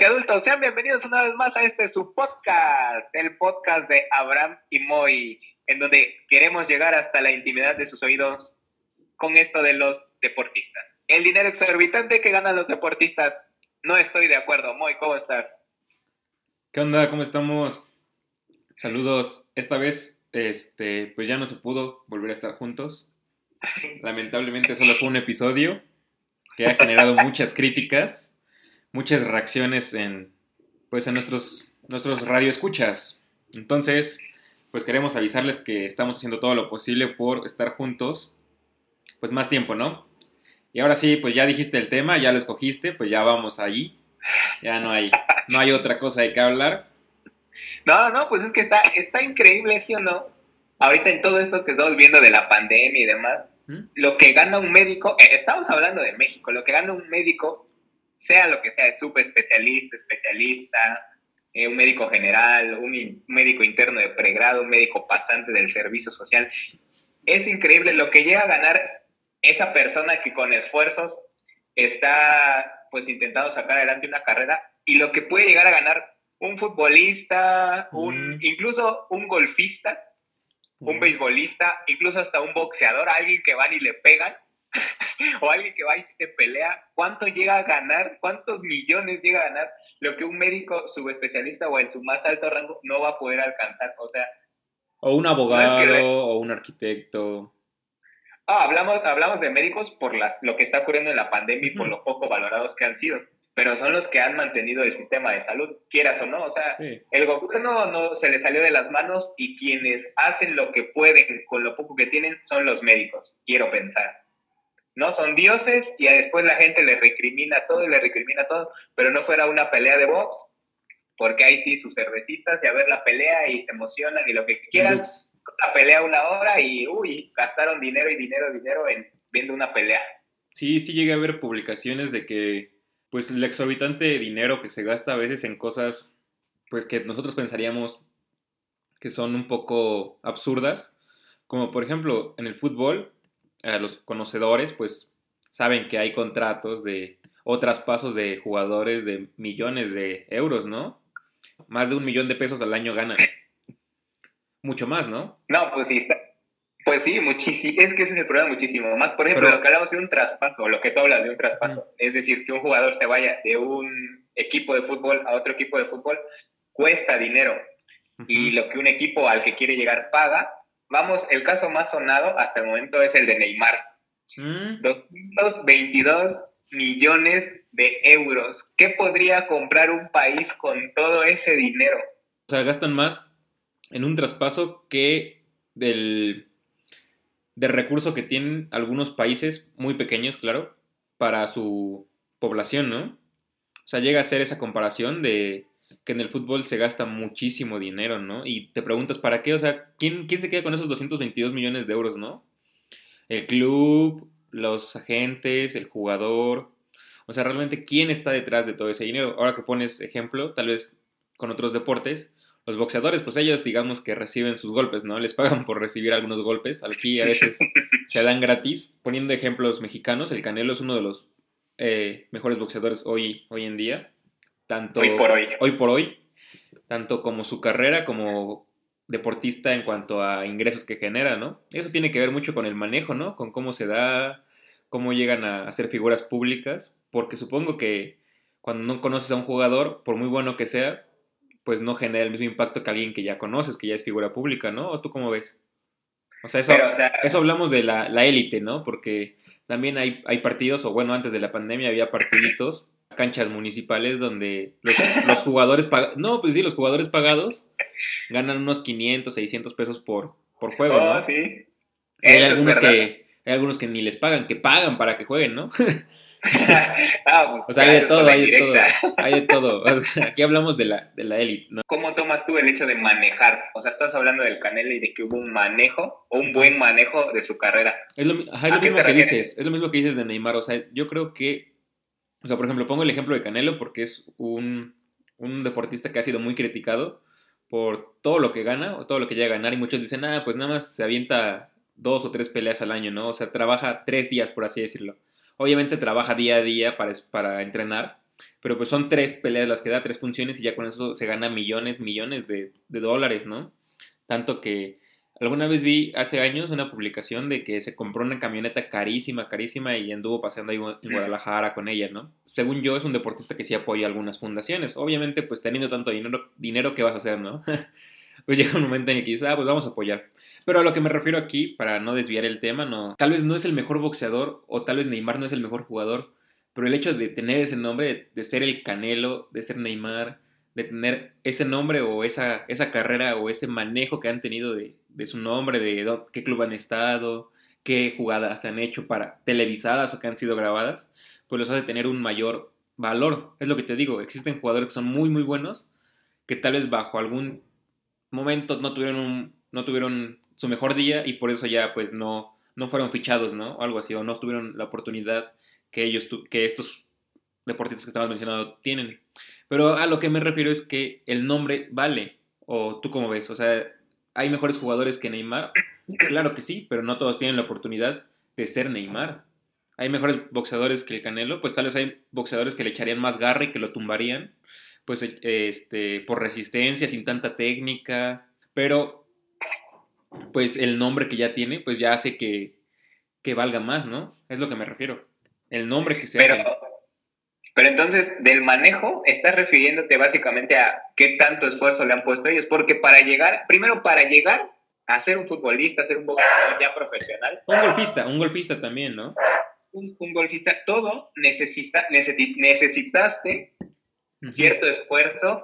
Y adultos, sean bienvenidos una vez más a este su podcast, el podcast de Abraham y Moy, en donde queremos llegar hasta la intimidad de sus oídos con esto de los deportistas. El dinero exorbitante que ganan los deportistas, no estoy de acuerdo. Moy, ¿cómo estás? ¿Qué onda? ¿Cómo estamos? Saludos. Esta vez, este, pues ya no se pudo volver a estar juntos. Lamentablemente solo fue un episodio que ha generado muchas críticas muchas reacciones en, pues, en nuestros, nuestros radioescuchas. Entonces, pues queremos avisarles que estamos haciendo todo lo posible por estar juntos, pues más tiempo, ¿no? Y ahora sí, pues ya dijiste el tema, ya lo escogiste, pues ya vamos allí. Ya no hay, no hay otra cosa de que hablar. No, no, pues es que está, está increíble, ¿sí o no? Ahorita en todo esto que estamos viendo de la pandemia y demás, ¿Mm? lo que gana un médico, eh, estamos hablando de México, lo que gana un médico sea lo que sea, es súper especialista, especialista, eh, un médico general, un, médico interno de pregrado, un médico pasante del servicio social. Es increíble lo que llega a ganar esa persona que con esfuerzos está pues intentando sacar adelante una carrera y lo que puede llegar a ganar un futbolista, un, incluso un golfista, un beisbolista, incluso hasta un boxeador, alguien que van y le pegan, o alguien que va y se pelea, ¿cuánto llega a ganar? ¿Cuántos millones llega a ganar? Lo que un médico subespecialista o en su más alto rango no va a poder alcanzar. O sea. O un abogado o un arquitecto. Ah, hablamos, hablamos de médicos por las, lo que está ocurriendo en la pandemia y por lo poco valorados que han sido. Pero son los que han mantenido el sistema de salud, quieras o no. O sea, el gobierno no se le salió de las manos y quienes hacen lo que pueden con lo poco que tienen son los médicos, quiero pensar. ¿No? Son dioses y después la gente le recrimina todo y le recrimina todo, pero no fuera una pelea de box, porque ahí sí sus cervecitas y a ver la pelea y se emocionan y lo que quieras, la pelea una hora y uy, gastaron dinero y dinero, dinero en viendo una pelea. Sí, sí llegué a ver publicaciones de que pues el exorbitante dinero que se gasta a veces en cosas pues que nosotros pensaríamos que son un poco absurdas, como por ejemplo en el fútbol a los conocedores, pues saben que hay contratos de o traspasos de jugadores de millones de euros, ¿no? Más de un millón de pesos al año ganan. Mucho más, ¿no? No, pues sí, pues sí, muchísimo. Es que ese es el problema muchísimo. Más, por ejemplo, lo que hablamos de un traspaso, lo que tú hablas de un traspaso, es decir, que un jugador se vaya de un equipo de fútbol a otro equipo de fútbol, cuesta dinero. Y lo que un equipo al que quiere llegar paga, Vamos, el caso más sonado hasta el momento es el de Neymar. 222 mm. millones de euros. ¿Qué podría comprar un país con todo ese dinero? O sea, gastan más en un traspaso que del, del recurso que tienen algunos países muy pequeños, claro, para su población, ¿no? O sea, llega a ser esa comparación de que en el fútbol se gasta muchísimo dinero, ¿no? Y te preguntas, ¿para qué? O sea, ¿quién, quién se queda con esos 222 millones de euros, ¿no? El club, los agentes, el jugador. O sea, realmente, ¿quién está detrás de todo ese dinero? Ahora que pones ejemplo, tal vez con otros deportes, los boxeadores, pues ellos digamos que reciben sus golpes, ¿no? Les pagan por recibir algunos golpes. Aquí a veces se dan gratis. Poniendo ejemplos mexicanos, el Canelo es uno de los eh, mejores boxeadores hoy, hoy en día tanto hoy por hoy. hoy por hoy, tanto como su carrera como deportista en cuanto a ingresos que genera, ¿no? Eso tiene que ver mucho con el manejo, ¿no? Con cómo se da, cómo llegan a, ser figuras públicas, porque supongo que cuando no conoces a un jugador, por muy bueno que sea, pues no genera el mismo impacto que alguien que ya conoces, que ya es figura pública, ¿no? ¿O tú cómo ves? O sea, eso, eso hablamos de la élite, ¿no? Porque también hay, hay partidos, o bueno, antes de la pandemia había partiditos canchas municipales donde los, jugadores pagados, no, pues sí, los jugadores pagados ganan unos 500, 600 pesos por, por juego, ¿no? Oh, sí. Hay algunos, que, hay algunos que ni les pagan, que pagan para que jueguen, ¿no? Ah, pues, o sea, hay de todo, hay de todo, hay de todo. aquí hablamos de la, de la élite, ¿no? ¿Cómo tomas tú el hecho de manejar? O sea, estás hablando del Canelo y de que hubo un manejo, o un buen manejo de su carrera. Es lo, es lo mismo que dices, es lo mismo que dices de Neymar, o sea, yo creo que o sea, por ejemplo, pongo el ejemplo de Canelo porque es un, deportista que ha sido muy criticado por todo lo que gana o todo lo que llega a ganar y muchos dicen, ah, pues nada más se avienta dos o tres peleas al año, ¿no? O sea, trabaja tres días, por así decirlo. Obviamente trabaja día a día para, para entrenar, Pero pues son tres peleas las que da, tres funciones y ya con eso se gana millones, millones de, de dólares, ¿no? Tanto que alguna vez vi hace años una publicación de que se compró una camioneta carísima, carísima y anduvo paseando ahí en Guadalajara con ella, ¿no? Según yo es un deportista que sí apoya algunas fundaciones. Obviamente pues teniendo tanto dinero, dinero ¿qué vas a hacer, no? pues llega un momento en el que dices, ah, pues vamos a apoyar. Pero a lo que me refiero aquí, para no desviar el tema, no, tal vez no es el mejor boxeador o tal vez Neymar no es el mejor jugador, pero el hecho de tener ese nombre, de, ser el Canelo, de ser Neymar, de tener ese nombre o esa, esa carrera o ese manejo que han tenido de, de su nombre, de qué club han estado, qué jugadas han hecho para televisadas o que han sido grabadas, pues los hace tener un mayor valor. Es lo que te digo, existen jugadores que son muy muy buenos que tal vez bajo algún momento no tuvieron un, no tuvieron su mejor día y por eso ya pues no, no fueron fichados, ¿no? O algo así, o no tuvieron la oportunidad que ellos, que estos deportistas que estamos mencionando tienen. Pero a lo que me refiero es que el nombre vale, o tú cómo ves, o sea, ¿hay mejores jugadores que Neymar? Claro que sí, pero no todos tienen la oportunidad de ser Neymar. Hay mejores boxeadores que el Canelo, pues tal vez hay boxeadores que le echarían más garra y que lo tumbarían, pues este, por resistencia, sin tanta técnica, pero pues el nombre que ya tiene, pues ya hace que, valga más, ¿no? Es lo que me refiero. El nombre que se pero, Pero entonces, del manejo, estás refiriéndote básicamente a qué tanto esfuerzo le han puesto ellos, porque para llegar, primero para llegar a ser un futbolista, a ser un boxeador ya profesional. Un golfista, un golfista también, ¿no? Un, golfista, todo necesita, necesitaste cierto esfuerzo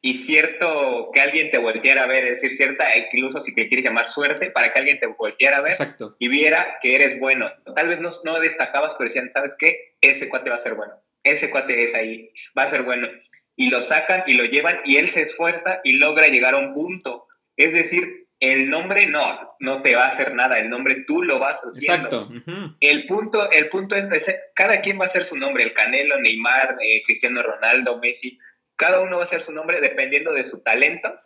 y cierto que alguien te volteara a ver, es decir, cierta, incluso si te quieres llamar suerte, para que alguien te volteara a ver y viera que eres bueno. Tal vez no, no destacabas, pero decían, ¿sabes qué? Ese cuate va a ser bueno, ese cuate es ahí, va a ser bueno. Y lo sacan y lo llevan y él se esfuerza y logra llegar a un punto. Es decir, el nombre no, no te va a hacer nada, el nombre tú lo vas haciendo. Exacto. El punto, el punto es, cada quien va a hacer su nombre, el Canelo, Neymar, eh, Cristiano Ronaldo, Messi, cada uno va a ser su nombre dependiendo de su talento,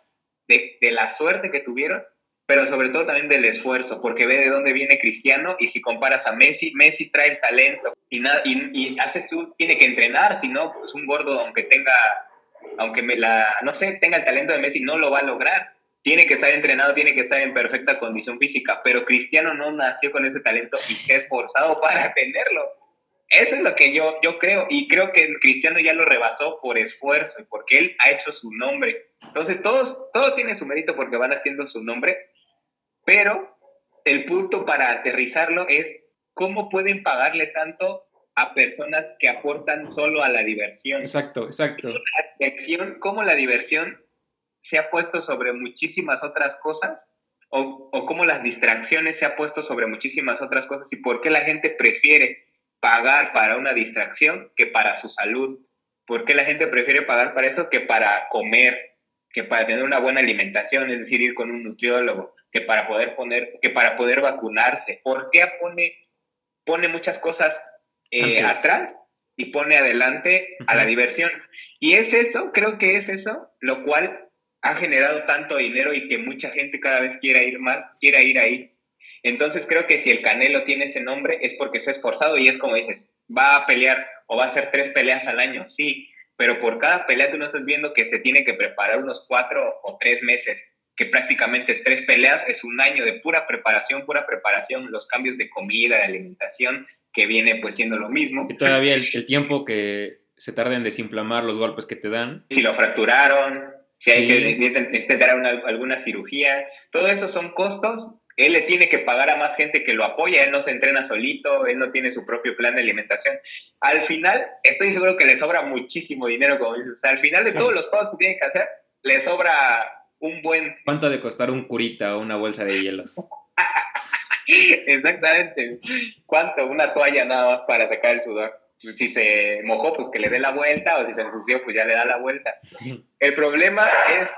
de, la suerte que tuvieron, pero sobre todo también del esfuerzo, porque ve de dónde viene Cristiano y si comparas a Messi, Messi trae el talento y, nada, y, hace su, tiene que entrenar, si no, pues un gordo, aunque tenga, aunque me la, no sé, tenga el talento de Messi, no lo va a lograr. Tiene que estar entrenado, tiene que estar en perfecta condición física, pero Cristiano no nació con ese talento y se ha esforzado para tenerlo. Eso es lo que yo, yo creo, y creo que Cristiano ya lo rebasó por esfuerzo y porque él ha hecho su nombre. Entonces, todos, todo tiene su mérito porque van haciendo su nombre, pero el punto para aterrizarlo es cómo pueden pagarle tanto a personas que aportan solo a la diversión. Exacto, exacto. La diversión, cómo la diversión se ha puesto sobre muchísimas otras cosas o, o cómo las distracciones se ha puesto sobre muchísimas otras cosas y por qué la gente prefiere pagar para una distracción que para su salud. ¿Por qué la gente prefiere pagar para eso que para comer, que para tener una buena alimentación, es decir, ir con un nutriólogo, que para poder poner, que para poder vacunarse? ¿Por qué pone, pone muchas cosas eh, atrás y pone adelante a la diversión? Y es eso, creo que es eso, lo cual ha generado tanto dinero y que mucha gente cada vez quiera ir más, quiera ir ahí. Entonces creo que si el Canelo tiene ese nombre es porque se ha esforzado y es como dices, va a pelear o va a hacer tres peleas al año, sí, pero por cada pelea tú no estás viendo que se tiene que preparar unos cuatro o tres meses, que prácticamente tres peleas es un año de pura preparación, pura preparación, los cambios de comida, de alimentación, que viene pues siendo lo mismo. Y todavía el, tiempo que se tarda en desinflamar los golpes que te dan. Si lo fracturaron, si hay que necesitar alguna cirugía, todo eso son costos él le tiene que pagar a más gente que lo apoya, él no se entrena solito, él no tiene su propio plan de alimentación. Al final, estoy seguro que le sobra muchísimo dinero, como dices. O sea, al final de todos los pagos que tiene que hacer, le sobra un buen... ¿Cuánto ha de costar un curita o una bolsa de hielos? Exactamente. ¿Cuánto? Una toalla nada más para sacar el sudor. Si se mojó, pues que le dé la vuelta, o si se ensució, pues ya le da la vuelta. El problema es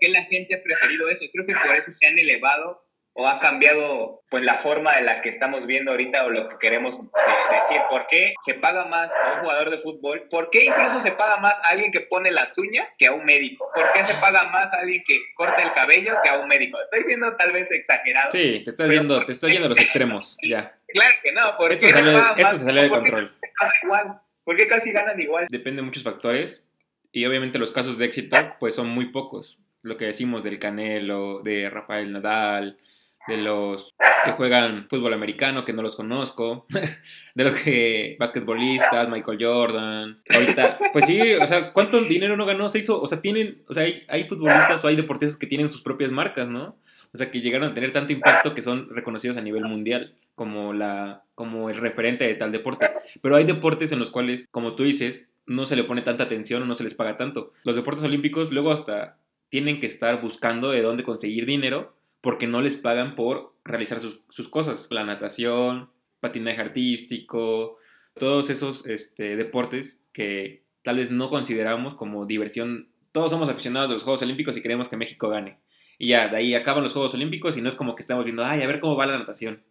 que la gente ha preferido eso. Creo que por eso se han elevado o ha cambiado pues la forma de la que estamos viendo ahorita o lo que queremos decir? ¿Por qué se paga más a un jugador de fútbol? ¿Por qué incluso se paga más a alguien que pone las uñas que a un médico? ¿Por qué se paga más a alguien que corta el cabello que a un médico? Estoy siendo tal vez exagerado. Sí, te estás yendo, te estás yendo a los extremos, ya. Claro que no, porque esto sale, esto se sale de control. Igual. ¿Por qué casi ganan igual? Depende de muchos factores y obviamente los casos de éxito pues son muy pocos. Lo que decimos del Canelo, de Rafael Nadal, de los que juegan fútbol americano, que no los conozco, de los que basquetbolistas, Michael Jordan, ahorita, pues sí, o sea, ¿cuánto dinero no ganó? Se hizo, o sea, tienen, o sea, hay, hay futbolistas o hay deportistas que tienen sus propias marcas, ¿no? O sea, que llegaron a tener tanto impacto que son reconocidos a nivel mundial como, la, como el referente de tal deporte. Pero hay deportes en los cuales, como tú dices, no se le pone tanta atención o no se les paga tanto. Los deportes olímpicos luego hasta tienen que estar buscando de dónde conseguir dinero porque no les pagan por realizar sus, cosas. La natación, patinaje artístico, todos esos este, deportes que tal vez no consideramos como diversión. Todos somos aficionados de los Juegos Olímpicos y queremos que México gane. Y ya, de ahí acaban los Juegos Olímpicos y no es como que estamos viendo, ay, a ver cómo va la natación.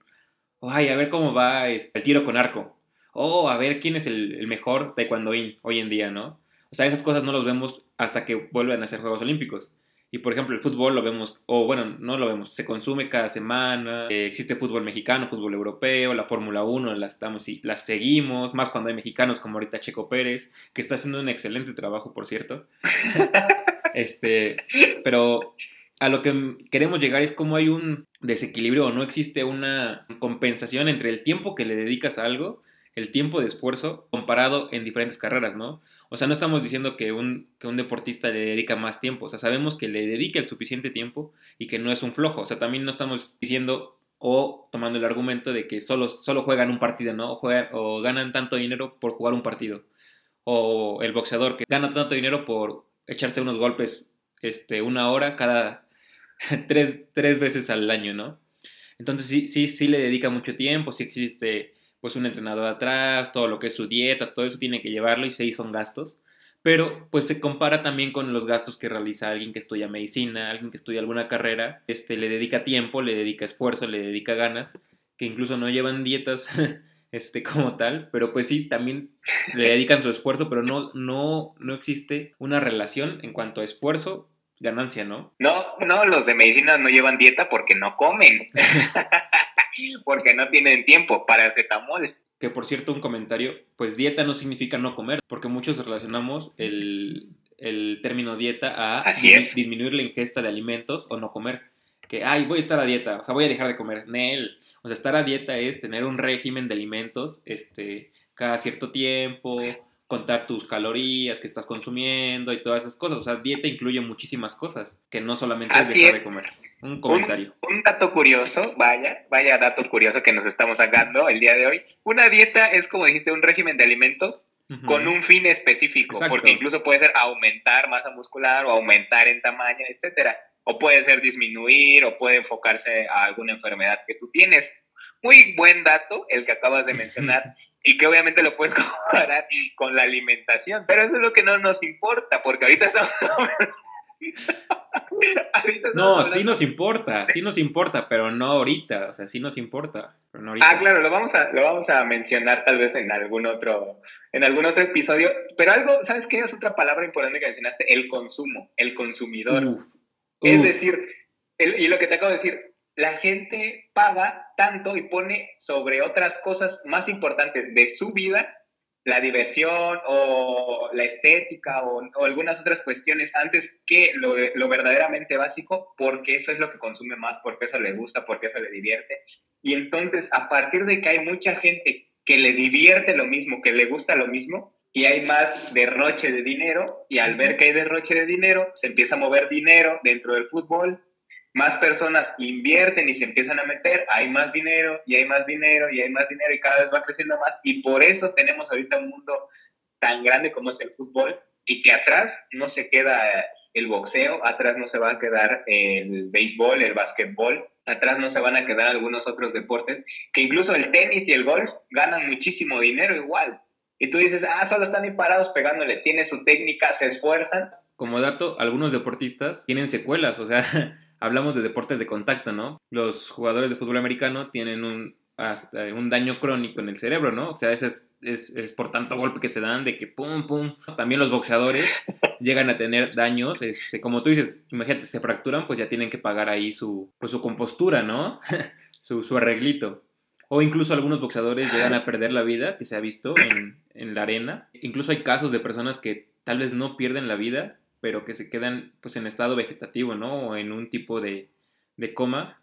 O, ay, a ver cómo va este, el tiro con arco. O, a ver quién es el, mejor taekwondoín hoy en día, ¿no? O sea, esas cosas no los vemos hasta que vuelven a ser Juegos Olímpicos. Y por ejemplo, el fútbol lo vemos, o bueno, no lo vemos, se consume cada semana, eh, existe fútbol mexicano, fútbol europeo, la Fórmula 1, la, estamos, la seguimos, más cuando hay mexicanos como ahorita Checo Pérez, que está haciendo un excelente trabajo, por cierto. este, pero a lo que queremos llegar es como hay un desequilibrio o no existe una compensación entre el tiempo que le dedicas a algo, el tiempo de esfuerzo, comparado en diferentes carreras, ¿no? O sea, no estamos diciendo que un, que un deportista le dedica más tiempo, o sea, sabemos que le dedica el suficiente tiempo y que no es un flojo, o sea, también no estamos diciendo o tomando el argumento de que solo, solo juegan un partido, ¿no? O, juegan, o ganan tanto dinero por jugar un partido. O el boxeador que gana tanto dinero por echarse unos golpes este, una hora cada tres, tres veces al año, ¿no? Entonces sí, sí, sí le dedica mucho tiempo, sí existe pues un entrenador atrás, todo lo que es su dieta, todo eso tiene que llevarlo y sí son gastos. Pero pues se compara también con los gastos que realiza alguien que estudia medicina, alguien que estudia alguna carrera, este, le dedica tiempo, le dedica esfuerzo, le dedica ganas, que incluso no llevan dietas este, como tal, pero pues sí, también le dedican su esfuerzo, pero no, no, no existe una relación en cuanto a esfuerzo ganancia, ¿no? No, no, los de medicina no llevan dieta porque no comen. porque no tienen tiempo para acetamol. Que por cierto, un comentario, pues dieta no significa no comer, porque muchos relacionamos el, término dieta a disminuir la ingesta de alimentos o no comer. Que, ay, voy a estar a dieta, o sea, voy a dejar de comer. Nel. O sea, estar a dieta es tener un régimen de alimentos este, cada cierto tiempo, contar tus calorías que estás consumiendo y todas esas cosas. O sea, dieta incluye muchísimas cosas, que no solamente es dejar de comer. Un comentario. Un, dato curioso, vaya, vaya dato curioso que nos estamos sacando el día de hoy. Una dieta es, como dijiste, un régimen de alimentos con un fin específico, porque incluso puede ser aumentar masa muscular o aumentar en tamaño, etcétera. O puede ser disminuir o puede enfocarse a alguna enfermedad que tú tienes. Muy buen dato el que acabas de mencionar y que obviamente lo puedes comparar con la alimentación, pero eso es lo que no nos importa, porque ahorita estamos... no, sí nos importa, sí nos importa, pero no ahorita, o sea, sí nos importa, pero no ahorita. Ah, claro, lo vamos a, lo vamos a mencionar tal vez en algún otro, en algún otro episodio, pero algo, ¿sabes qué es otra palabra importante que mencionaste? El consumo, el consumidor. Es decir, y lo que te acabo de decir, la gente paga tanto y pone sobre otras cosas más importantes de su vida la diversión o la estética o, algunas otras cuestiones antes que lo, lo, verdaderamente básico, porque eso es lo que consume más, porque eso le gusta, porque eso le divierte. Y entonces, a partir de que hay mucha gente que le divierte lo mismo, que le gusta lo mismo, y hay más derroche de dinero, y al ver que hay derroche de dinero, se empieza a mover dinero dentro del fútbol, más personas invierten y se empiezan a meter, hay más dinero y hay más dinero y hay más dinero y cada vez va creciendo más y por eso tenemos ahorita un mundo tan grande como es el fútbol y que atrás no se queda el boxeo, atrás no se va a quedar el béisbol, el básquetbol, atrás no se van a quedar algunos otros deportes, que incluso el tenis y el golf ganan muchísimo dinero igual. Y tú dices, ah, solo están ahí parados pegándole, tiene su técnica, se esfuerzan. Como dato, algunos deportistas tienen secuelas, o sea, hablamos de deportes de contacto, ¿no? Los jugadores de fútbol americano tienen un, hasta un daño crónico en el cerebro, ¿no? O sea, ese es, es, es, por tanto golpe que se dan de que pum, pum. También los boxeadores llegan a tener daños, este, como tú dices, imagínate, se fracturan, pues ya tienen que pagar ahí su, pues su compostura, ¿no? su, su arreglito. O incluso algunos boxeadores llegan a perder la vida, que se ha visto en, en la arena. Incluso hay casos de personas que tal vez no pierden la vida, pero que se quedan pues en estado vegetativo, ¿no? O en un tipo de, de coma.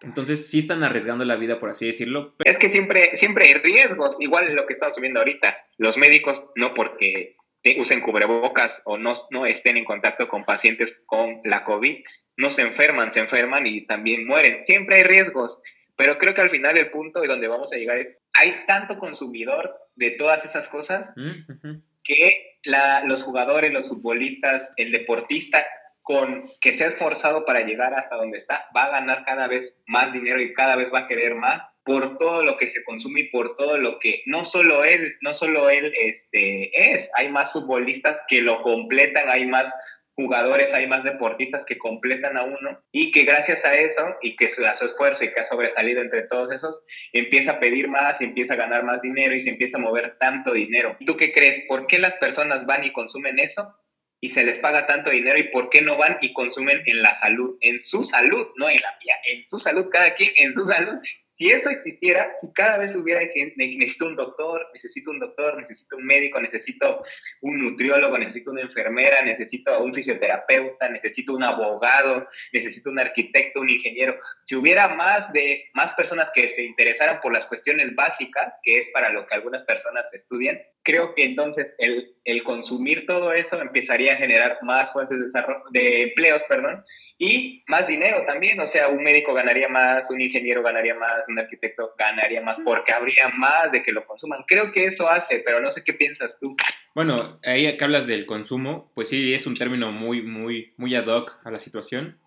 Entonces sí están arriesgando la vida, por así decirlo. Es que siempre, siempre hay riesgos, igual lo que estamos viendo ahorita. Los médicos, no porque te usen cubrebocas o no, no estén en contacto con pacientes con la COVID, no se enferman, se enferman y también mueren. Siempre hay riesgos, pero creo que al final el punto y donde vamos a llegar es, hay tanto consumidor de todas esas cosas mm, que la, los jugadores, los futbolistas, el deportista con que se ha esforzado para llegar hasta donde está, va a ganar cada vez más dinero y cada vez va a querer más por todo lo que se consume y por todo lo que no solo él, no solo él este, es, hay más futbolistas que lo completan, hay más jugadores, hay más deportistas que completan a uno y que gracias a eso y que su, a su esfuerzo y que ha sobresalido entre todos esos, empieza a pedir más, empieza a ganar más dinero y se empieza a mover tanto dinero. ¿Tú qué crees? ¿Por qué las personas van y consumen eso? y se les paga tanto dinero y por qué no van y consumen en la salud, en su salud, no en la mía, en su salud, cada quien en su salud si eso existiera, si cada vez hubiera, necesito un doctor, necesito un doctor, necesito un médico, necesito un nutriólogo, necesito una enfermera, necesito un fisioterapeuta, necesito un abogado, necesito un arquitecto, un ingeniero, si hubiera más de más personas que se interesaran por las cuestiones básicas, que es para lo que algunas personas estudian, creo que entonces el, el consumir todo eso empezaría a generar más fuentes de, de empleos, perdón, y más dinero también, o sea, un médico ganaría más, un ingeniero ganaría más, un arquitecto ganaría más, porque habría más de que lo consuman. Creo que eso hace, pero no sé qué piensas tú. Bueno, ahí que hablas del consumo, pues sí, es un término muy, muy, muy ad hoc a la situación.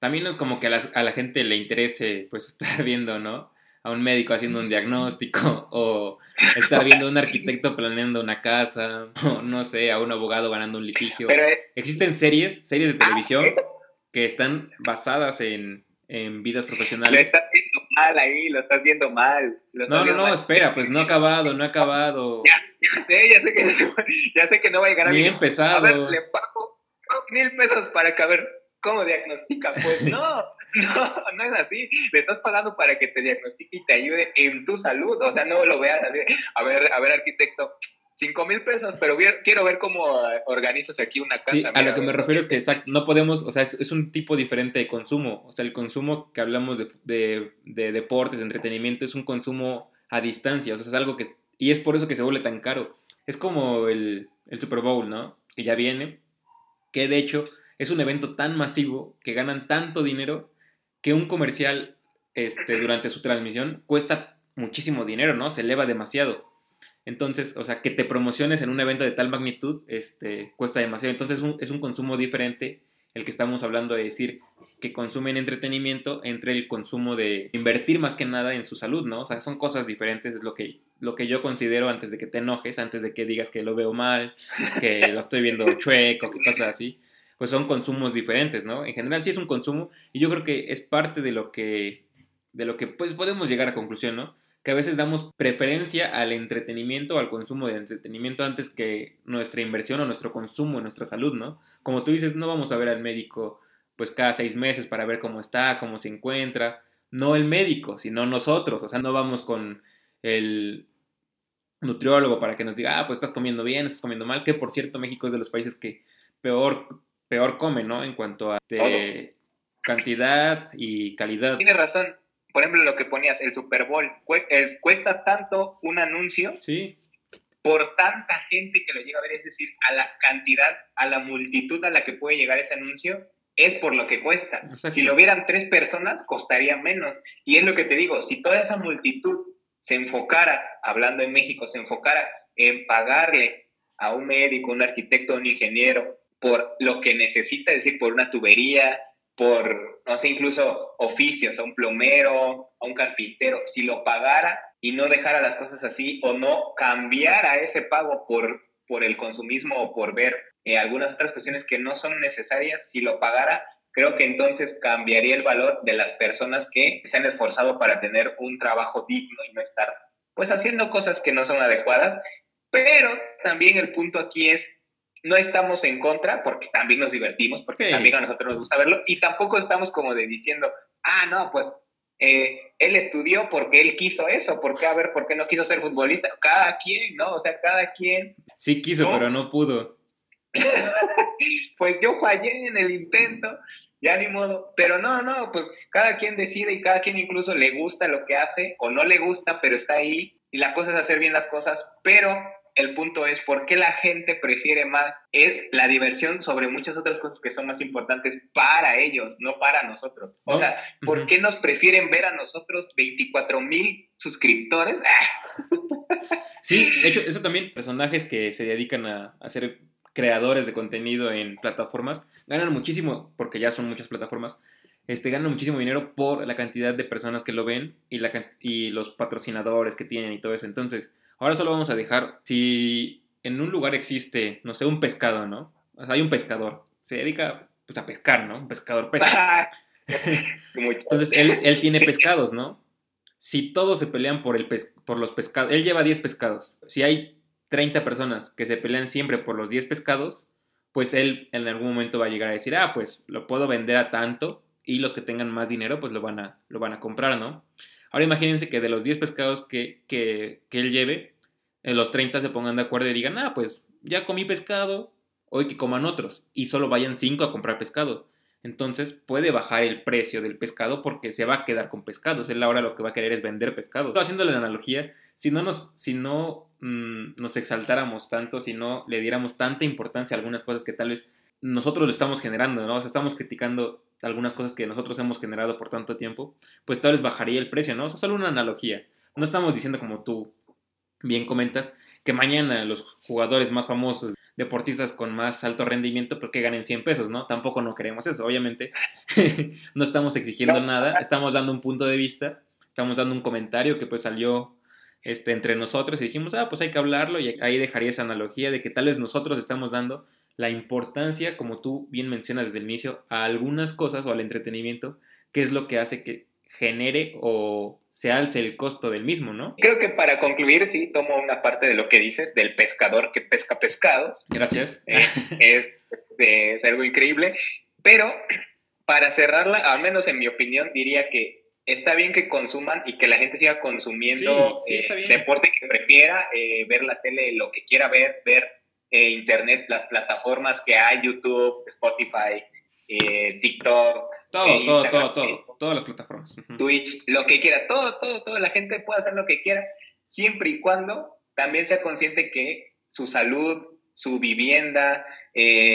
También es como que a la, a la gente le interese, pues, estar viendo, ¿no? A un médico haciendo un diagnóstico, o estar viendo a un arquitecto planeando una casa, o no sé, a un abogado ganando un litigio. Pero, eh, Existen series, series de televisión que están basadas en, en vidas profesionales. Lo estás viendo mal ahí, lo estás viendo mal. no, no, no, espera, pues no ha acabado, no ha acabado. Ya, ya sé, ya sé que, ya sé que no va a llegar a Bien empezado. A ver, le pago mil pesos para que a ver cómo diagnostica. Pues no, no, no es así. Le estás pagando para que te diagnostique y te ayude en tu salud. O sea, no lo veas así. A ver, a ver, arquitecto, Cinco mil pesos, pero quiero ver cómo organizas aquí una casa. Sí, a lo que me refiero es que exacto, no podemos, o sea, es, un tipo diferente de consumo. O sea, el consumo que hablamos de, de, de, deportes, de entretenimiento, es un consumo a distancia. O sea, es algo que. Y es por eso que se vuelve tan caro. Es como el, el Super Bowl, ¿no? Que ya viene. Que de hecho es un evento tan masivo que ganan tanto dinero que un comercial este, durante su transmisión cuesta muchísimo dinero, ¿no? Se eleva demasiado. Entonces, o sea, que te promociones en un evento de tal magnitud, este, cuesta demasiado. Entonces, es un consumo diferente el que estamos hablando de decir que consumen entretenimiento entre el consumo de invertir más que nada en su salud, ¿no? O sea, son cosas diferentes, es lo que, lo que yo considero antes de que te enojes, antes de que digas que lo veo mal, que lo estoy viendo chueco, que cosas así, pues son consumos diferentes, ¿no? En general sí es un consumo y yo creo que es parte de lo que, de lo que pues podemos llegar a conclusión, ¿no? Que a veces damos preferencia al entretenimiento, al consumo de entretenimiento antes que nuestra inversión o nuestro consumo, nuestra salud, ¿no? Como tú dices, no vamos a ver al médico pues cada seis meses para ver cómo está, cómo se encuentra, no el médico, sino nosotros, o sea, no vamos con el nutriólogo para que nos diga, ah, pues estás comiendo bien, estás comiendo mal, que por cierto México es de los países que peor, peor come, ¿no? En cuanto a cantidad y calidad. Tiene razón, por ejemplo, lo que ponías, el Super Bowl, cuesta tanto un anuncio sí. por tanta gente que lo llega a ver, es decir, a la cantidad, a la multitud a la que puede llegar ese anuncio, es por lo que cuesta. Si lo vieran tres personas, costaría menos. Y es lo que te digo, si toda esa multitud se enfocara, hablando en México, se enfocara en pagarle a un médico, un arquitecto, un ingeniero, por lo que necesita, es decir, por una tubería, por, no sé, incluso oficios, a un plomero, a un carpintero, si lo pagara y no dejara las cosas así o no cambiara ese pago por, por el consumismo o por ver eh, algunas otras cuestiones que no son necesarias, si lo pagara, creo que entonces cambiaría el valor de las personas que se han esforzado para tener un trabajo digno y no estar pues haciendo cosas que no son adecuadas. Pero también el punto aquí es no estamos en contra porque también nos divertimos, porque también a nosotros nos gusta verlo, y tampoco estamos como de diciendo, ah, no, pues eh, él estudió porque él quiso eso, ¿por qué? A ver, ¿por qué no quiso ser futbolista? Cada quien, ¿no? O sea, cada quien. Sí quiso, pero no pudo. pues yo fallé en el intento, ya ni modo. Pero no, no, pues cada quien decide y cada quien incluso le gusta lo que hace o no le gusta, pero está ahí. Y la cosa es hacer bien las cosas, pero el punto es por qué la gente prefiere más la diversión sobre muchas otras cosas que son más importantes para ellos, no para nosotros. O sea, ¿por qué nos prefieren ver a nosotros 24 mil suscriptores? sí, de hecho, eso también, personajes que se dedican a, hacer creadores de contenido en plataformas ganan muchísimo, porque ya son muchas plataformas, este, ganan muchísimo dinero por la cantidad de personas que lo ven y, la, y los patrocinadores que tienen y todo eso. Entonces, Ahora solo vamos a dejar, si en un lugar existe, no sé, un pescado, ¿no? O sea, hay un pescador, se dedica pues a pescar, ¿no? Un pescador pesca. Entonces, él, él, tiene pescados, ¿no? Si todos se pelean por, el por los pescados, él lleva 10 pescados. Si hay 30 personas que se pelean siempre por los 10 pescados, pues él en algún momento va a llegar a decir, ah, pues lo puedo vender a tanto y los que tengan más dinero, pues lo van a, lo van a comprar, ¿no? Ahora imagínense que de los 10 pescados que, él lleve, en los 30 se pongan de acuerdo y digan, ah, pues ya comí pescado, hoy que coman otros, y solo vayan 5 a comprar pescado. Entonces puede bajar el precio del pescado porque se va a quedar con pescados. Él ahora lo que va a querer es vender pescado. Estoy haciendo la analogía, si no, nos, si no mm, nos exaltáramos tanto, si no le diéramos tanta importancia a algunas cosas que tal vez nosotros lo estamos generando, ¿no? O sea, estamos criticando algunas cosas que nosotros hemos generado por tanto tiempo, pues tal vez bajaría el precio, ¿no? O sea, solo una analogía. No estamos diciendo como tú bien comentas, que mañana los jugadores más famosos, deportistas con más alto rendimiento, pues que ganen 100 pesos, ¿no? Tampoco no queremos eso, obviamente. no estamos exigiendo nada, estamos dando un punto de vista, estamos dando un comentario que pues salió este, entre nosotros y dijimos, ah, pues hay que hablarlo y ahí dejaría esa analogía de que tal vez nosotros estamos dando la importancia, como tú bien mencionas desde el inicio, a algunas cosas o al entretenimiento, que es lo que hace que genere o se alce el costo del mismo, ¿no? Creo que para concluir, sí, tomo una parte de lo que dices del pescador que pesca pescados. Gracias. Eh, es, es, algo increíble, pero para cerrarla, al menos en mi opinión, diría que está bien que consuman y que la gente siga consumiendo eh, deporte que prefiera, eh, ver la tele, lo que quiera ver, ver eh, Internet, las plataformas que hay, YouTube, Spotify, eh, TikTok. Todo, eh, todo, todo, todo, todas las plataformas. Twitch, lo que quiera, todo, todo, todo, la gente puede hacer lo que quiera, siempre y cuando también sea consciente que su salud, su vivienda,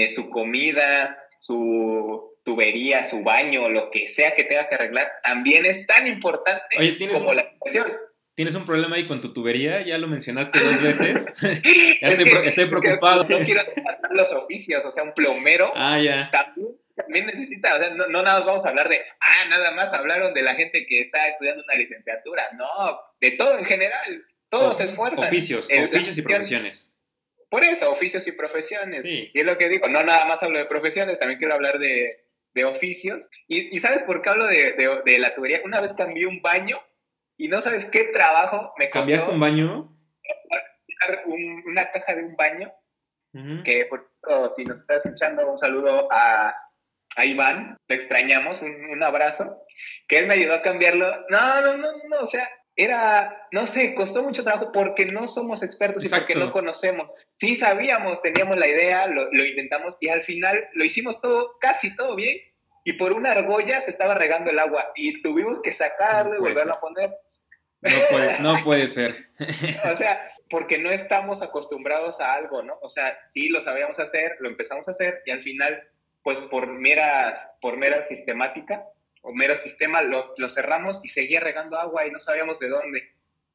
su comida, su tubería, su baño, lo que sea que tenga que arreglar, también es tan importante como la educación. ¿Tienes un problema ahí con tu tubería? Ya lo mencionaste dos veces. ya estoy, preocupado. no quiero los oficios, o sea, un plomero ah, ya. También, necesita, o sea, no, nada más vamos a hablar de, ah, nada más hablaron de la gente que está estudiando una licenciatura. No, de todo en general. Todos se esfuerzan. Oficios, oficios y profesiones. Por eso, oficios y profesiones. Y es lo que digo, no nada más hablo de profesiones, también quiero hablar de, de oficios. Y, ¿sabes por qué hablo de, de, de la tubería? Una vez cambié un baño y no sabes qué trabajo me costó. ¿Cambiaste un baño? una caja de un baño. Que, por si nos estás escuchando, un saludo a, a Iván, lo extrañamos, un, abrazo, que él me ayudó a cambiarlo. No, no, no, no, o sea, era, no sé, costó mucho trabajo porque no somos expertos y porque no conocemos. Sí sabíamos, teníamos la idea, lo, lo, intentamos y al final lo hicimos todo, casi todo bien. Y por una argolla se estaba regando el agua y tuvimos que sacarlo y volverlo a poner. No puede, ser. o sea, porque no estamos acostumbrados a algo, ¿no? O sea, sí lo sabíamos hacer, lo empezamos a hacer y al final, pues por meras, por mera sistemática o mero sistema, lo, lo cerramos y seguía regando agua y no sabíamos de dónde.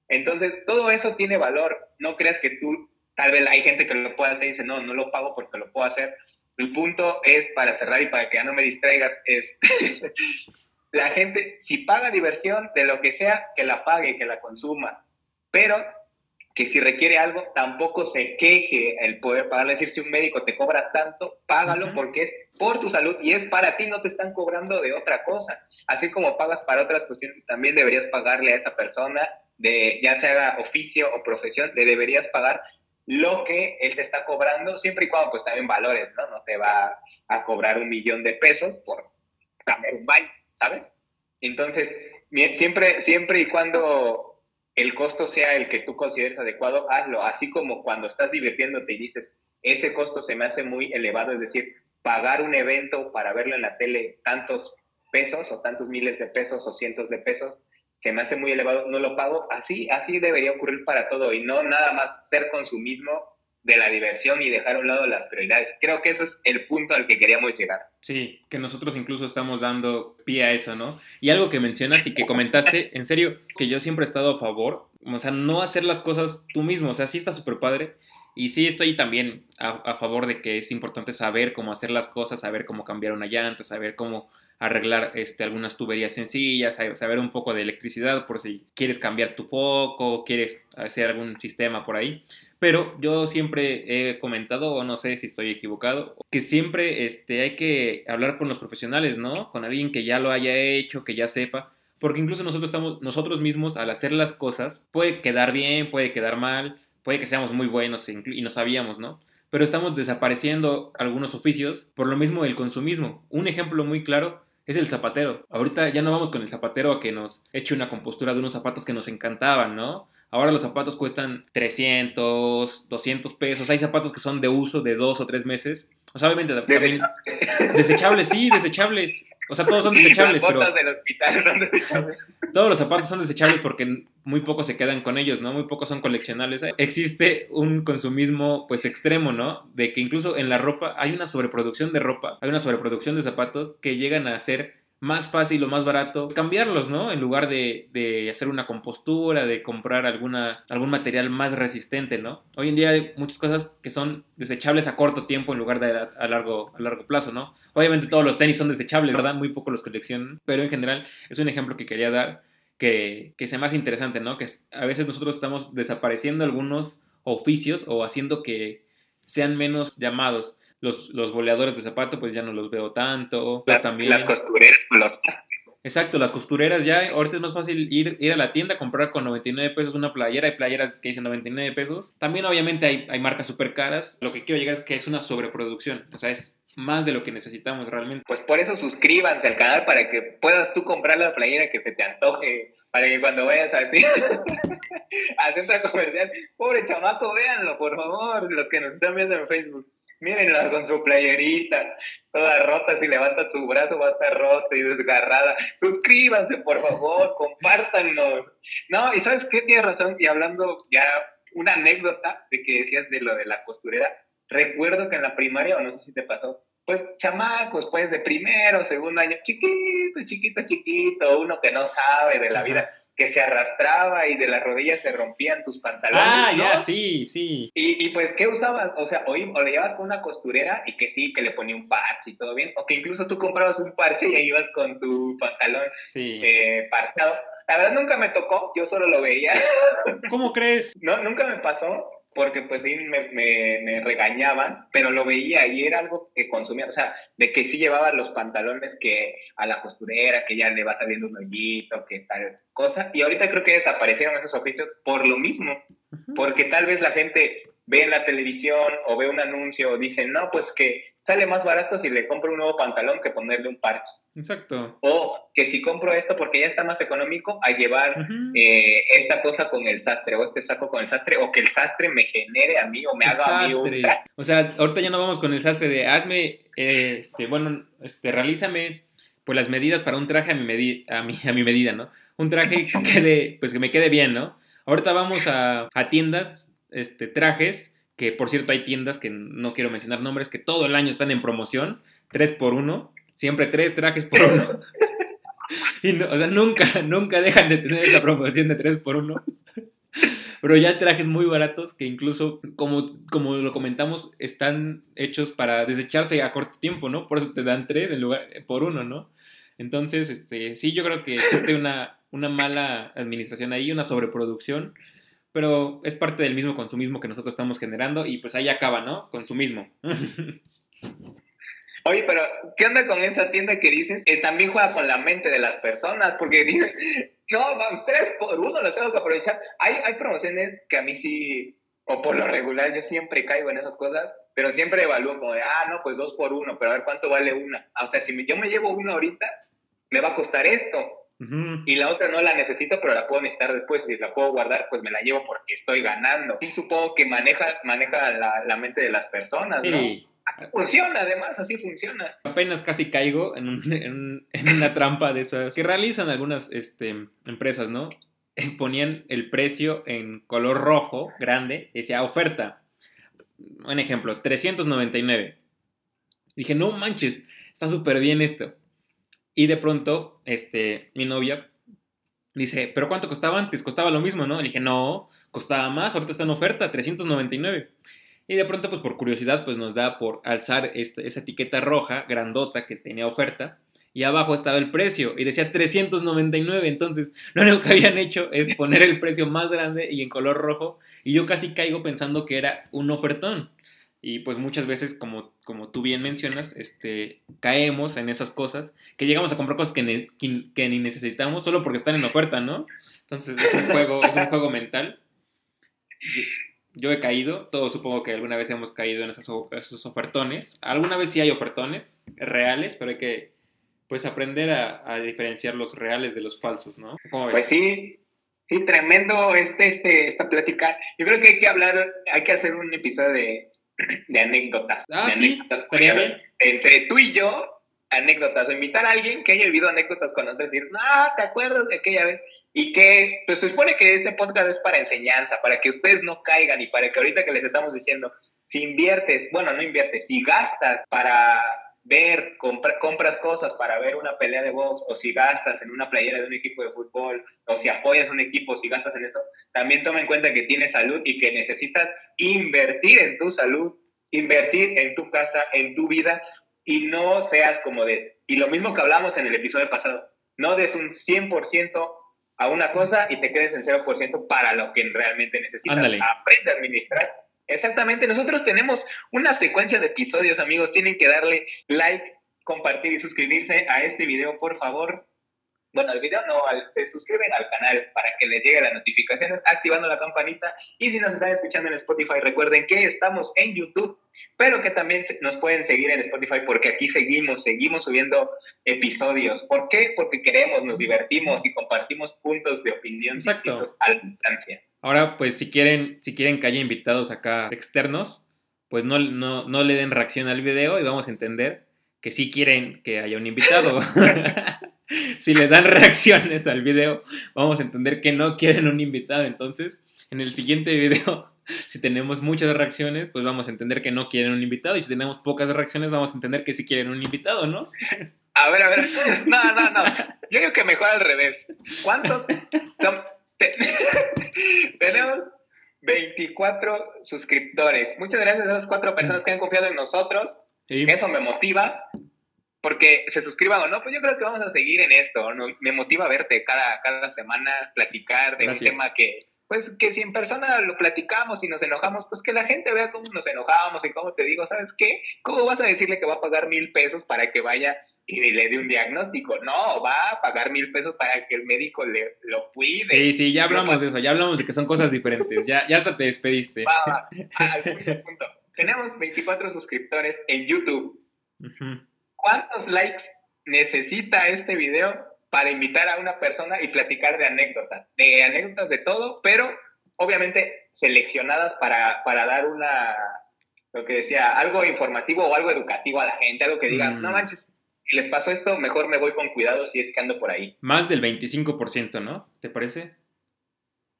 Entonces, todo eso tiene valor. No creas que tú, tal vez hay gente que lo puede hacer y dice, no, no lo pago porque lo puedo hacer. El punto es, para cerrar y para que ya no me distraigas, es la gente, si paga diversión de lo que sea, que la pague, que la consuma, pero que si requiere algo, tampoco se queje el poder pagar. Es decir, si un médico te cobra tanto, págalo porque es por tu salud y es para ti, no te están cobrando de otra cosa. Así como pagas para otras cuestiones, también deberías pagarle a esa persona, de ya sea oficio o profesión, le deberías pagar lo que él te está cobrando, siempre y cuando pues también valores, ¿no? No te va a cobrar un millón de pesos por cambiar un baño. ¿Sabes? Entonces, siempre, siempre y cuando el costo sea el que tú consideres adecuado, hazlo. Así como cuando estás divirtiéndote y dices, ese costo se me hace muy elevado, es decir, pagar un evento para verlo en la tele tantos pesos o tantos miles de pesos o cientos de pesos, se me hace muy elevado, no lo pago. Así, así debería ocurrir para todo y no nada más ser consumismo de la diversión y dejar a un lado las prioridades. Creo que eso es el punto al que queríamos llegar. Sí, que nosotros incluso estamos dando pie a eso, ¿no? Y algo que mencionas y que comentaste, en serio, que yo siempre he estado a favor, o sea, no hacer las cosas tú mismo, o sea, sí está súper padre. Y sí estoy también a, a, favor de que es importante saber cómo hacer las cosas, saber cómo cambiar una llanta, saber cómo arreglar este, algunas tuberías sencillas, saber un poco de electricidad por si quieres cambiar tu foco, quieres hacer algún sistema por ahí. Pero yo siempre he comentado, o no sé si estoy equivocado, que siempre este, hay que hablar con los profesionales, ¿no? Con alguien que ya lo haya hecho, que ya sepa. Porque incluso nosotros, estamos, nosotros mismos, al hacer las cosas, puede quedar bien, puede quedar mal, puede que seamos muy buenos y no sabíamos, ¿no? Pero estamos desapareciendo algunos oficios por lo mismo del consumismo. Un ejemplo muy claro es el zapatero. Ahorita ya no vamos con el zapatero a que nos eche una compostura de unos zapatos que nos encantaban, ¿no? Ahora los zapatos cuestan 300, 200 pesos. Hay zapatos que son de uso de dos o tres meses. O sea, obviamente también... Desechables, sí, desechables. O sea, todos son desechables, Las botas del hospital son desechables. Todos los zapatos son desechables porque muy pocos se quedan con ellos, ¿no? Muy pocos son coleccionables. Existe un consumismo, pues, extremo, ¿no? De que incluso en la ropa hay una sobreproducción de ropa, hay una sobreproducción de zapatos que llegan a ser más fácil o más barato cambiarlos, ¿no? En lugar de, de, hacer una compostura, de comprar alguna, algún material más resistente, ¿no? Hoy en día hay muchas cosas que son desechables a corto tiempo en lugar de a, largo, a largo plazo, ¿no? Obviamente todos los tenis son desechables, ¿verdad? Muy pocos los coleccionan, pero en general es un ejemplo que quería dar que, que sea más interesante, ¿no? Que a veces nosotros estamos desapareciendo algunos oficios o haciendo que sean menos llamados los, los boleadores de zapato, pues ya no los veo tanto. Las, también... las costureras, los... Exacto, las costureras ya, ahorita es más fácil ir, ir a la tienda, comprar con 99 pesos una playera, hay playeras que dicen 99 pesos. También obviamente hay, hay marcas súper caras. Lo que quiero llegar es que es una sobreproducción, o sea, es más de lo que necesitamos realmente. Pues por eso suscríbanse al canal para que puedas tú comprar la playera que se te antoje, para que cuando vayas así al centro comercial, pobre chamaco, véanlo, por favor, los que nos están viendo en Facebook Mírenla con su playerita, toda rota, si levanta su brazo va a estar rota y desgarrada. Suscríbanse, por favor, compártanos. No, y sabes qué, tienes razón, y hablando ya una anécdota de que decías de lo de la costurera, recuerdo que en la primaria, o no sé si te pasó, pues chamacos, pues de primero, segundo año, chiquito, chiquito, chiquito, uno que no sabe de la vida, que se arrastraba y de las rodillas se rompían tus pantalones. Ah, ya, sí, sí. Y, y, pues, ¿qué usabas? O sea, o, o, le llevas con una costurera y que sí, que le ponía un parche y todo bien, o que incluso tú comprabas un parche y ahí ibas con tu pantalón sí. eh, parchado. La verdad nunca me tocó, yo solo lo veía. ¿Cómo crees? No, nunca me pasó porque pues sí me, me, regañaban, pero lo veía y era algo que consumía, o sea, de que sí llevaba los pantalones que a la costurera, que ya le va saliendo un hoyito, que tal cosa, y ahorita creo que desaparecieron esos oficios por lo mismo, porque tal vez la gente ve en la televisión o ve un anuncio o dicen, no, pues que sale más barato si le compro un nuevo pantalón que ponerle un parche. Exacto. O que si compro esto porque ya está más económico, a llevar eh, esta cosa con el sastre o este saco con el sastre o que el sastre me genere a mí o me haga a mí un O sea, ahorita ya no vamos con el sastre de hazme, este, bueno, este, realízame pues las medidas para un traje a mi, a mi, a mi medida, ¿no? Un traje que quede, pues que me quede bien, ¿no? Ahorita vamos a, a tiendas este, trajes, que por cierto hay tiendas que no quiero mencionar nombres, que todo el año están en promoción, 3 por 1 siempre tres trajes por uno. y o sea, nunca, nunca dejan de tener esa promoción de 3 por 1 Pero ya trajes muy baratos que incluso, como, como lo comentamos, están hechos para desecharse a corto tiempo, ¿no? Por eso te dan tres en lugar por uno, ¿no? Entonces, este, sí, yo creo que existe una, una mala administración ahí, una sobreproducción pero es parte del mismo consumismo que nosotros estamos generando y pues ahí acaba, ¿no? Consumismo. Oye, pero ¿qué onda con esa tienda que dices? que también juega con la mente de las personas, porque dice, no, van tres por uno, lo tengo que aprovechar. Hay, hay promociones que a mí sí, o por lo regular, yo siempre caigo en esas cosas, pero siempre evalúo como de, ah, no, pues dos por uno, pero a ver cuánto vale una. O sea, si yo me llevo una ahorita, me va a costar esto. Y la otra no la necesito, pero la puedo necesitar después. Si la puedo guardar, pues me la llevo porque estoy ganando. Sí, supongo que maneja, maneja la, mente de las personas, ¿no? Así funciona, además, así funciona. Apenas casi caigo en, una trampa de esas que realizan algunas este, empresas, ¿no? Ponían el precio en color rojo, grande, decía oferta. Un ejemplo, 399. Dije, no manches, está súper bien esto. Y de pronto, este, mi novia dice, ¿pero cuánto costaba antes? Costaba lo mismo, ¿no? Le dije, no, costaba más, ahorita está en oferta, 399. Y de pronto, pues por curiosidad, pues nos da por alzar esta, esa etiqueta roja, grandota, que tenía oferta. Y abajo estaba el precio y decía 399. Entonces, lo único que habían hecho es poner el precio más grande y en color rojo. Y yo casi caigo pensando que era un ofertón. Y pues muchas veces, como, como tú bien mencionas, este, caemos en esas cosas, que llegamos a comprar cosas que, que, ni necesitamos solo porque están en oferta, ¿no? Entonces es un juego, es un juego mental. Yo, he caído, todos supongo que alguna vez hemos caído en esos ofertones. Alguna vez sí hay ofertones reales, pero hay que pues aprender a, a diferenciar los reales de los falsos, ¿no? Pues sí, sí, tremendo este, este, esta plática. Yo creo que hay que hablar, hay que hacer un episodio de de anécdotas. Ah, sí, Entre tú y yo, anécdotas. O invitar a alguien que haya vivido anécdotas con nosotros, decir, no, ¿te acuerdas de aquella vez? Y que, pues se supone que este podcast es para enseñanza, para que ustedes no caigan y para que ahorita que les estamos diciendo, si inviertes, bueno, no inviertes, si gastas para ver, compras cosas para ver una pelea de box, o si gastas en una playera de un equipo de fútbol, o si apoyas un equipo, si gastas en eso, también toma en cuenta que tienes salud y que necesitas invertir en tu salud, invertir en tu casa, en tu vida, y no seas como de, y lo mismo que hablamos en el episodio pasado, no des un 100% a una cosa y te quedes en 0% para lo que realmente necesitas. Aprende a administrar Exactamente, nosotros tenemos una secuencia de episodios, amigos. Tienen que darle like, compartir y suscribirse a este video, por favor. Bueno, al video no, se suscriben al canal para que les llegue las notificaciones, activando la campanita. Y si nos están escuchando en Spotify, recuerden que estamos en YouTube, pero que también nos pueden seguir en Spotify porque aquí seguimos, seguimos subiendo episodios. ¿Por qué? Porque queremos, nos divertimos y compartimos puntos de opinión distintos a la distancia. Ahora, pues si quieren, si quieren que haya invitados acá externos, pues no, no, no le den reacción al video y vamos a entender que sí quieren que haya un invitado. si le dan reacciones al video, vamos a entender que no quieren un invitado. Entonces, en el siguiente video, si tenemos muchas reacciones, pues vamos a entender que no quieren un invitado. Y si tenemos pocas reacciones, vamos a entender que sí quieren un invitado, ¿no? A ver, a ver. No, no, no. Yo digo que mejor al revés. ¿Cuántos Tenemos 24 suscriptores. Muchas gracias a esas cuatro personas que han confiado en nosotros. Eso me motiva. Porque se suscriban o no, pues yo creo que vamos a seguir en esto. Me motiva verte cada, cada semana, platicar de un tema que, pues que si en persona lo platicamos y nos enojamos, pues que la gente vea cómo nos enojamos y cómo te digo, ¿sabes qué? ¿Cómo vas a decirle que va a pagar mil pesos para que vaya y le dé un diagnóstico? No, va a pagar mil pesos para que el médico le, lo cuide. Sí, sí, ya hablamos de eso, ya hablamos de que son cosas diferentes, ya, ya hasta te despediste. Va, al punto, Tenemos 24 suscriptores en YouTube. ¿Cuántos likes necesita este video para invitar a una persona y platicar de anécdotas, de anécdotas de todo, pero obviamente seleccionadas para, para dar una, lo que decía, algo informativo o algo educativo a la gente, algo que diga, no mm. manches, si les pasó esto, mejor me voy con cuidado si es que ando por ahí. Más del 25%, ¿no? ¿Te parece?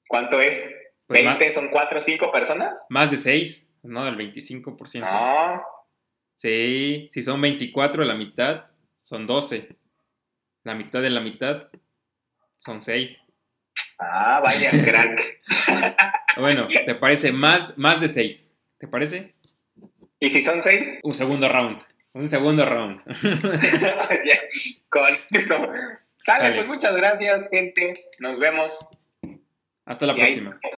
¿Cuánto es? ¿20 pues son 4 o 5 personas? Más de 6, ¿no? Del 25%. No. Sí, si son 24, la mitad son 12 la mitad de la mitad son seis. Ah, vaya crack. bueno, ¿te parece más, más de seis? ¿Te parece? ¿Y si son seis? Un segundo round. Un segundo round. Con eso. Sale, pues muchas gracias, gente. Nos vemos. Hasta la próxima.